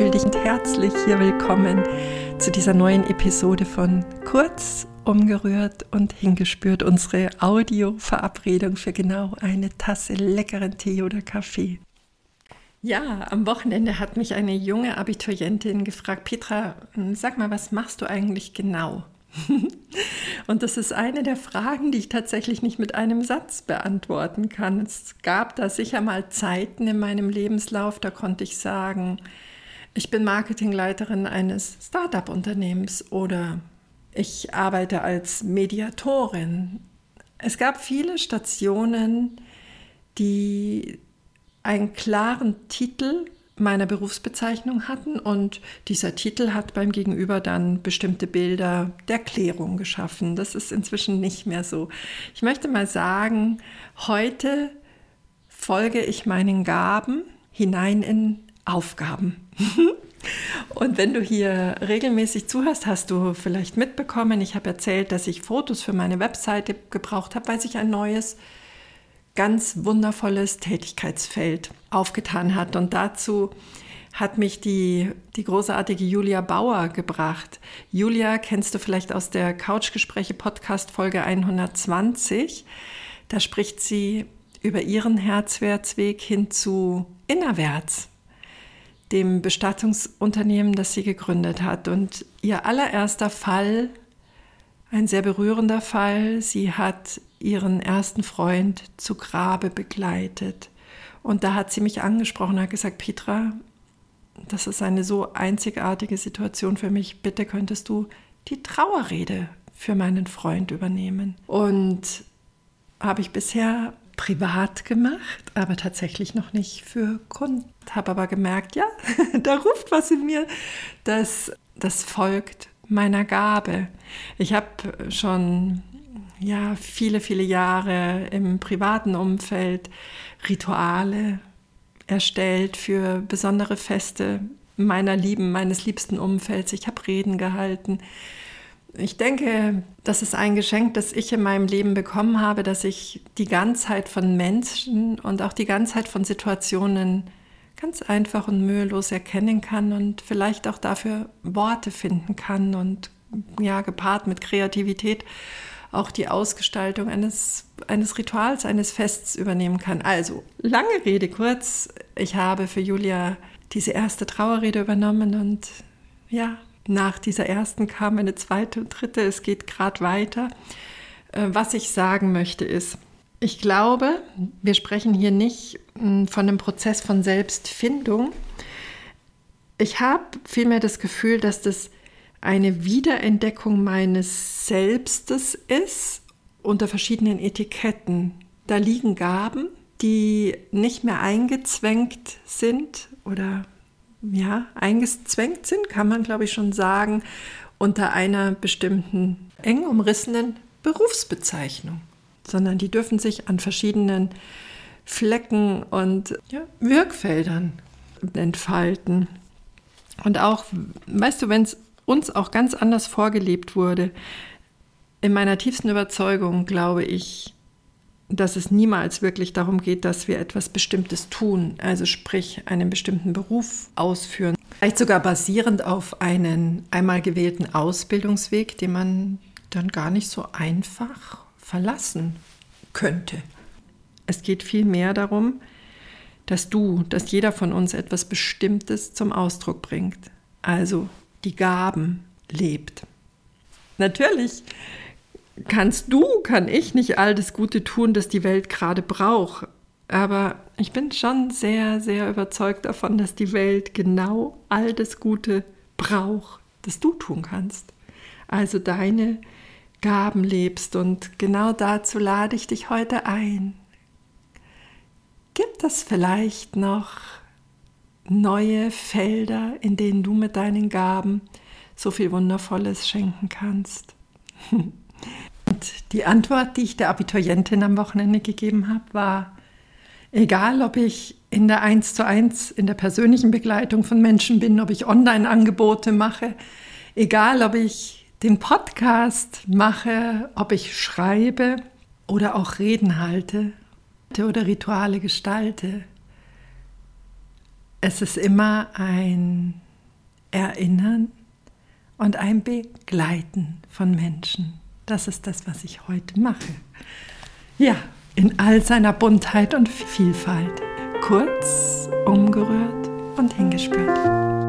fühl dich herzlich hier willkommen zu dieser neuen Episode von Kurz, umgerührt und hingespürt, unsere Audio-Verabredung für genau eine Tasse leckeren Tee oder Kaffee. Ja, am Wochenende hat mich eine junge Abiturientin gefragt, Petra, sag mal, was machst du eigentlich genau? Und das ist eine der Fragen, die ich tatsächlich nicht mit einem Satz beantworten kann. Es gab da sicher mal Zeiten in meinem Lebenslauf, da konnte ich sagen, ich bin Marketingleiterin eines Startup-Unternehmens oder ich arbeite als Mediatorin. Es gab viele Stationen, die einen klaren Titel meiner Berufsbezeichnung hatten und dieser Titel hat beim Gegenüber dann bestimmte Bilder der Klärung geschaffen. Das ist inzwischen nicht mehr so. Ich möchte mal sagen, heute folge ich meinen Gaben hinein in Aufgaben. Und wenn du hier regelmäßig zuhörst, hast du vielleicht mitbekommen, ich habe erzählt, dass ich Fotos für meine Webseite gebraucht habe, weil sich ein neues ganz wundervolles Tätigkeitsfeld aufgetan hat. Und dazu hat mich die, die großartige Julia Bauer gebracht. Julia kennst du vielleicht aus der Couchgespräche Podcast Folge 120. Da spricht sie über ihren Herzwärtsweg hin zu Innerwärts, dem Bestattungsunternehmen, das sie gegründet hat. Und ihr allererster Fall, ein sehr berührender Fall, sie hat ihren ersten Freund zu Grabe begleitet. Und da hat sie mich angesprochen und hat gesagt, Petra, das ist eine so einzigartige Situation für mich. Bitte könntest du die Trauerrede für meinen Freund übernehmen. Und habe ich bisher privat gemacht, aber tatsächlich noch nicht für Kunden. Habe aber gemerkt, ja, da ruft was in mir, das, das folgt meiner Gabe. Ich habe schon ja, viele, viele Jahre im privaten Umfeld Rituale erstellt für besondere Feste meiner Lieben, meines liebsten Umfelds. Ich habe Reden gehalten. Ich denke, das ist ein Geschenk, das ich in meinem Leben bekommen habe, dass ich die Ganzheit von Menschen und auch die Ganzheit von Situationen ganz einfach und mühelos erkennen kann und vielleicht auch dafür Worte finden kann und ja, gepaart mit Kreativität auch die Ausgestaltung eines, eines Rituals, eines Fests übernehmen kann. Also, lange Rede kurz, ich habe für Julia diese erste Trauerrede übernommen und ja, nach dieser ersten kam eine zweite und dritte, es geht gerade weiter. Äh, was ich sagen möchte ist, ich glaube, wir sprechen hier nicht hm, von einem Prozess von Selbstfindung. Ich habe vielmehr das Gefühl, dass das eine Wiederentdeckung meines Selbstes ist unter verschiedenen Etiketten. Da liegen Gaben, die nicht mehr eingezwängt sind oder ja, eingezwängt sind, kann man glaube ich schon sagen, unter einer bestimmten eng umrissenen Berufsbezeichnung, sondern die dürfen sich an verschiedenen Flecken und ja, Wirkfeldern entfalten. Und auch, weißt du, wenn es uns auch ganz anders vorgelebt wurde. In meiner tiefsten Überzeugung glaube ich, dass es niemals wirklich darum geht, dass wir etwas Bestimmtes tun, also sprich einen bestimmten Beruf ausführen. Vielleicht sogar basierend auf einen einmal gewählten Ausbildungsweg, den man dann gar nicht so einfach verlassen könnte. Es geht vielmehr darum, dass du, dass jeder von uns etwas Bestimmtes zum Ausdruck bringt. Also die Gaben lebt. Natürlich kannst du, kann ich nicht all das Gute tun, das die Welt gerade braucht. Aber ich bin schon sehr, sehr überzeugt davon, dass die Welt genau all das Gute braucht, das du tun kannst. Also deine Gaben lebst und genau dazu lade ich dich heute ein. Gibt es vielleicht noch neue Felder, in denen du mit deinen Gaben so viel Wundervolles schenken kannst. Und die Antwort, die ich der Abiturientin am Wochenende gegeben habe, war, egal ob ich in der 1 zu 1, in der persönlichen Begleitung von Menschen bin, ob ich Online-Angebote mache, egal ob ich den Podcast mache, ob ich schreibe oder auch Reden halte oder Rituale gestalte, es ist immer ein Erinnern und ein Begleiten von Menschen. Das ist das, was ich heute mache. Ja, in all seiner Buntheit und Vielfalt. Kurz, umgerührt und hingespürt.